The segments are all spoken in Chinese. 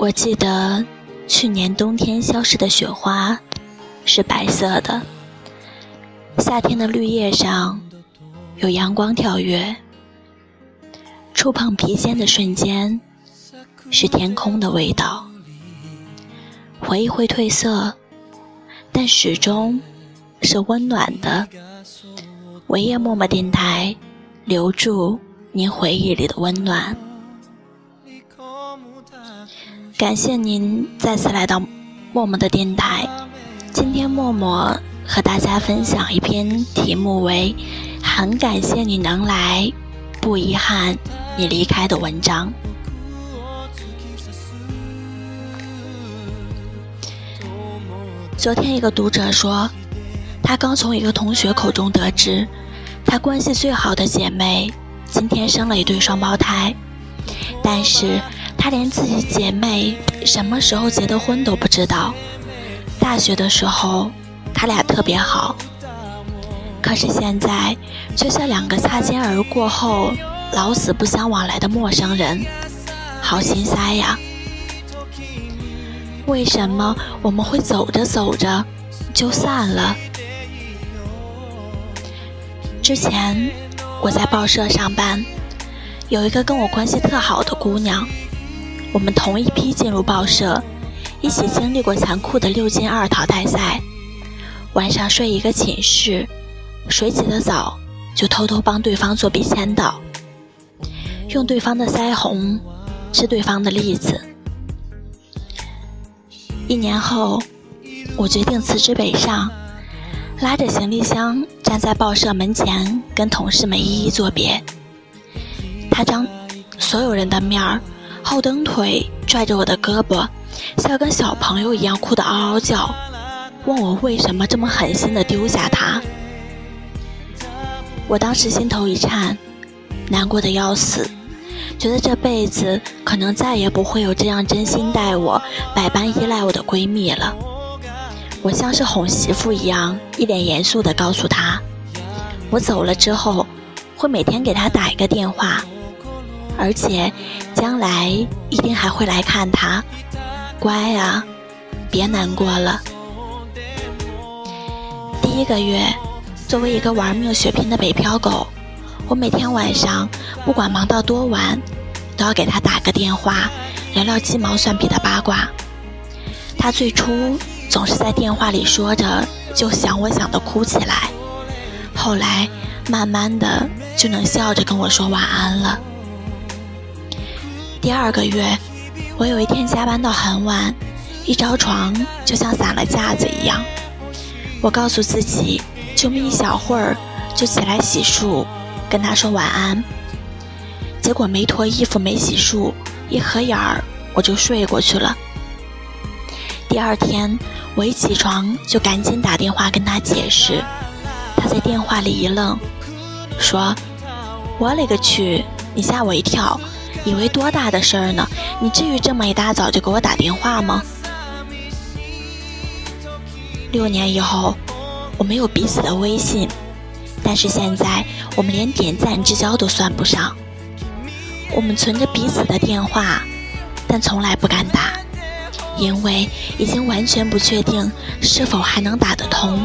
我记得去年冬天消失的雪花是白色的，夏天的绿叶上有阳光跳跃，触碰鼻尖的瞬间是天空的味道。回忆会褪色，但始终是温暖的。唯夜默默电台，留住您回忆里的温暖。感谢您再次来到默默的电台。今天默默和大家分享一篇题目为“很感谢你能来，不遗憾你离开”的文章。昨天一个读者说，他刚从一个同学口中得知，他关系最好的姐妹今天生了一对双胞胎，但是她连自己姐妹什么时候结的婚都不知道。大学的时候，他俩特别好，可是现在却像两个擦肩而过后老死不相往来的陌生人，好心塞呀。为什么我们会走着走着就散了？之前我在报社上班，有一个跟我关系特好的姑娘，我们同一批进入报社，一起经历过残酷的六进二淘汰赛，晚上睡一个寝室，谁起得早就偷偷帮对方做笔签到，用对方的腮红，吃对方的栗子。一年后，我决定辞职北上，拉着行李箱站在报社门前，跟同事们一一作别。他当所有人的面儿，后蹬腿拽着我的胳膊，像跟小朋友一样哭得嗷嗷叫，问我为什么这么狠心的丢下他。我当时心头一颤，难过的要死。觉得这辈子可能再也不会有这样真心待我、百般依赖我的闺蜜了。我像是哄媳妇一样，一脸严肃的告诉她：“我走了之后，会每天给她打一个电话，而且将来一定还会来看他。乖啊，别难过了。”第一个月，作为一个玩命血拼的北漂狗。我每天晚上不管忙到多晚，都要给他打个电话，聊聊鸡毛蒜皮的八卦。他最初总是在电话里说着就想我想的哭起来，后来慢慢的就能笑着跟我说晚安了。第二个月，我有一天加班到很晚，一着床就像散了架子一样。我告诉自己，就眯一小会儿就起来洗漱。跟他说晚安，结果没脱衣服没洗漱，一合眼儿我就睡过去了。第二天我一起床就赶紧打电话跟他解释，他在电话里一愣，说：“我勒个去，你吓我一跳，以为多大的事儿呢？你至于这么一大早就给我打电话吗？”六年以后，我没有彼此的微信。但是现在我们连点赞之交都算不上，我们存着彼此的电话，但从来不敢打，因为已经完全不确定是否还能打得通。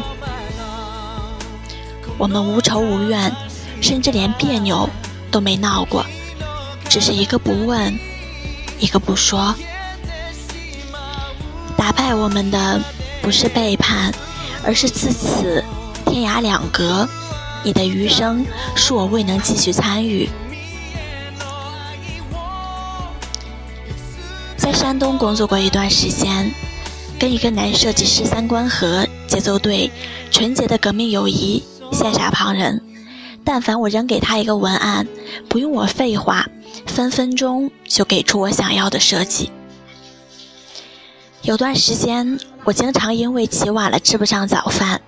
我们无仇无怨，甚至连别扭都没闹过，只是一个不问，一个不说。打败我们的不是背叛，而是自此天涯两隔。你的余生是我未能继续参与。在山东工作过一段时间，跟一个男设计师三观合，节奏对，纯洁的革命友谊羡煞旁人。但凡我扔给他一个文案，不用我废话，分分钟就给出我想要的设计。有段时间，我经常因为起晚了吃不上早饭。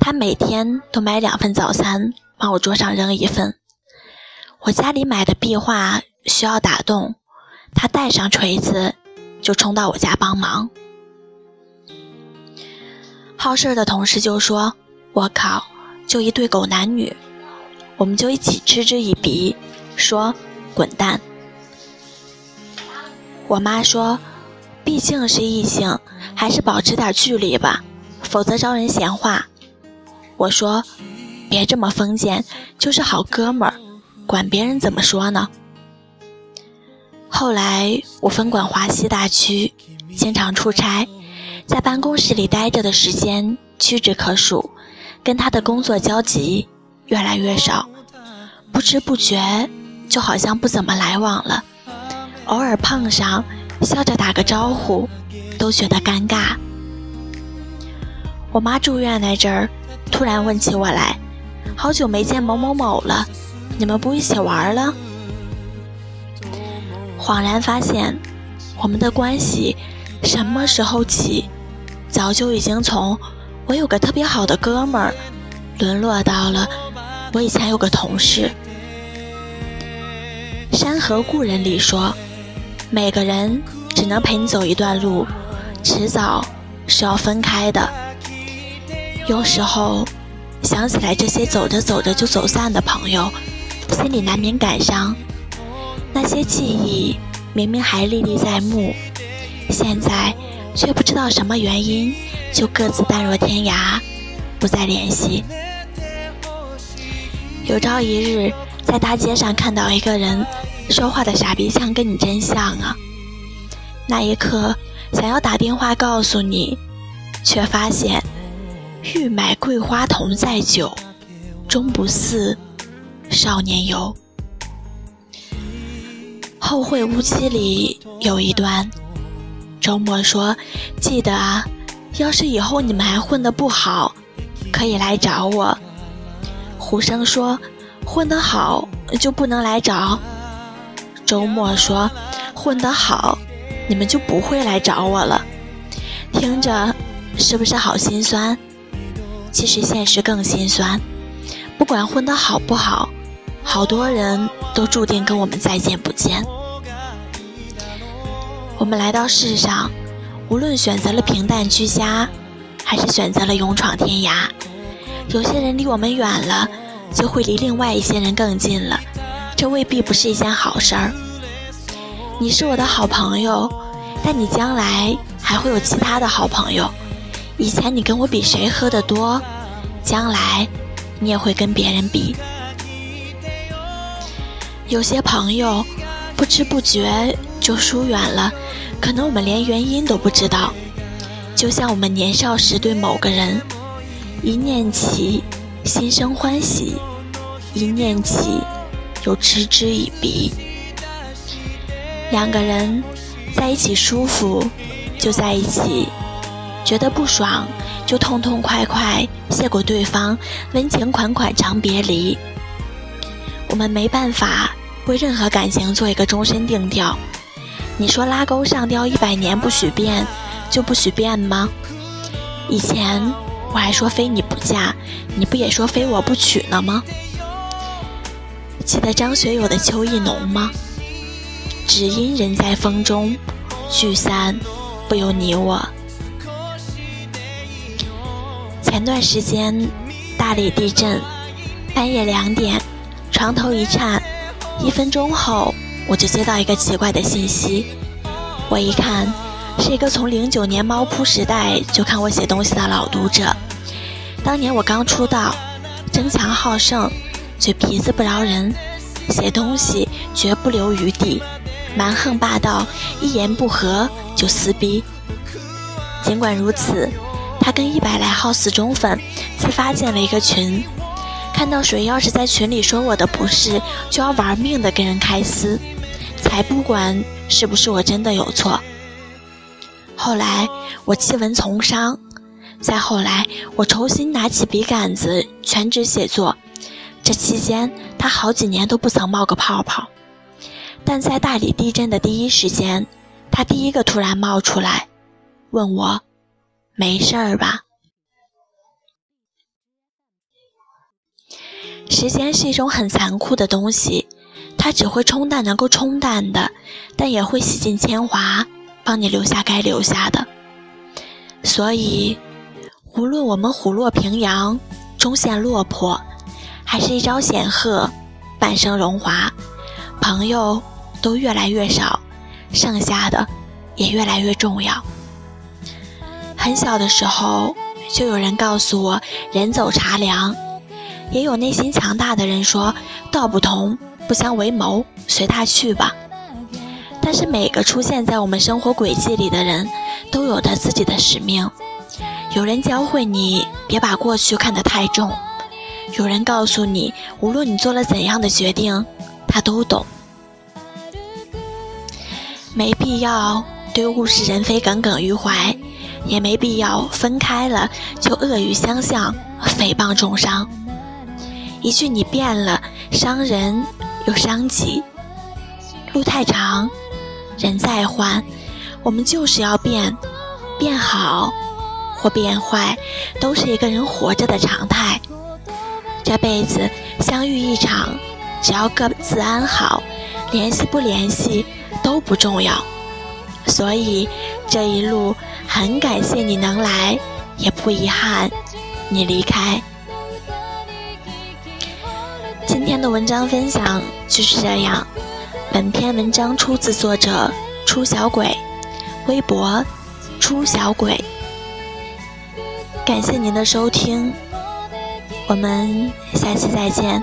他每天都买两份早餐，往我桌上扔一份。我家里买的壁画需要打洞，他带上锤子就冲到我家帮忙。好事的同事就说：“我靠，就一对狗男女。”我们就一起嗤之以鼻，说：“滚蛋。”我妈说：“毕竟是异性，还是保持点距离吧，否则招人闲话。我说，别这么封建，就是好哥们儿，管别人怎么说呢？后来我分管华西大区，经常出差，在办公室里待着的时间屈指可数，跟他的工作交集越来越少，不知不觉就好像不怎么来往了。偶尔碰上。笑着打个招呼，都觉得尴尬。我妈住院那阵儿，突然问起我来：“好久没见某某某了，你们不一起玩了？”恍然发现，我们的关系什么时候起，早就已经从我有个特别好的哥们儿，沦落到了我以前有个同事。《山河故人》里说。每个人只能陪你走一段路，迟早是要分开的。有时候想起来这些走着走着就走散的朋友，心里难免感伤。那些记忆明明还历历在目，现在却不知道什么原因就各自淡若天涯，不再联系。有朝一日在大街上看到一个人。说话的傻逼腔跟你真像啊！那一刻想要打电话告诉你，却发现欲买桂花同载酒，终不似少年游。后会无期里有一段，周末说：“记得啊，要是以后你们还混得不好，可以来找我。”胡生说：“混得好就不能来找。”周末说混得好，你们就不会来找我了。听着是不是好心酸？其实现实更心酸。不管混得好不好，好多人都注定跟我们再见不见。我们来到世上，无论选择了平淡居家，还是选择了勇闯天涯，有些人离我们远了，就会离另外一些人更近了。这未必不是一件好事儿。你是我的好朋友，但你将来还会有其他的好朋友。以前你跟我比谁喝得多，将来你也会跟别人比。有些朋友不知不觉就疏远了，可能我们连原因都不知道。就像我们年少时对某个人，一念起心生欢喜，一念起又嗤之以鼻。两个人在一起舒服，就在一起；觉得不爽，就痛痛快快谢过对方，温情款款长别离。我们没办法为任何感情做一个终身定调。你说拉钩上吊一百年不许变，就不许变吗？以前我还说非你不嫁，你不也说非我不娶了吗？记得张学友的《秋意浓》吗？只因人在风中，聚散不由你我。前段时间大理地震，半夜两点，床头一颤，一分钟后我就接到一个奇怪的信息。我一看，是一个从零九年猫扑时代就看我写东西的老读者。当年我刚出道，争强好胜，嘴皮子不饶人，写东西绝不留余地。蛮横霸道，一言不合就撕逼。尽管如此，他跟一百来号死忠粉自发建了一个群，看到谁要是在群里说我的不是，就要玩命的跟人开撕，才不管是不是我真的有错。后来我弃文从商，再后来我重新拿起笔杆子全职写作，这期间他好几年都不曾冒个泡泡。但在大理地震的第一时间，他第一个突然冒出来，问我：“没事儿吧？”时间是一种很残酷的东西，它只会冲淡能够冲淡的，但也会洗尽铅华，帮你留下该留下的。所以，无论我们虎落平阳，终陷落魄，还是一朝显赫，半生荣华，朋友。都越来越少，剩下的也越来越重要。很小的时候，就有人告诉我“人走茶凉”，也有内心强大的人说“道不同不相为谋，随他去吧”。但是每个出现在我们生活轨迹里的人，都有着自己的使命。有人教会你别把过去看得太重，有人告诉你，无论你做了怎样的决定，他都懂。没必要对物是人非耿耿于怀。也没必要分开了就恶语相向、诽谤重伤。一句“你变了”，伤人又伤己。路太长，人再换，我们就是要变，变好或变坏，都是一个人活着的常态。这辈子相遇一场，只要各自安好，联系不联系都不重要。所以这一路。很感谢你能来，也不遗憾你离开。今天的文章分享就是这样。本篇文章出自作者出小鬼，微博出小鬼。感谢您的收听，我们下期再见。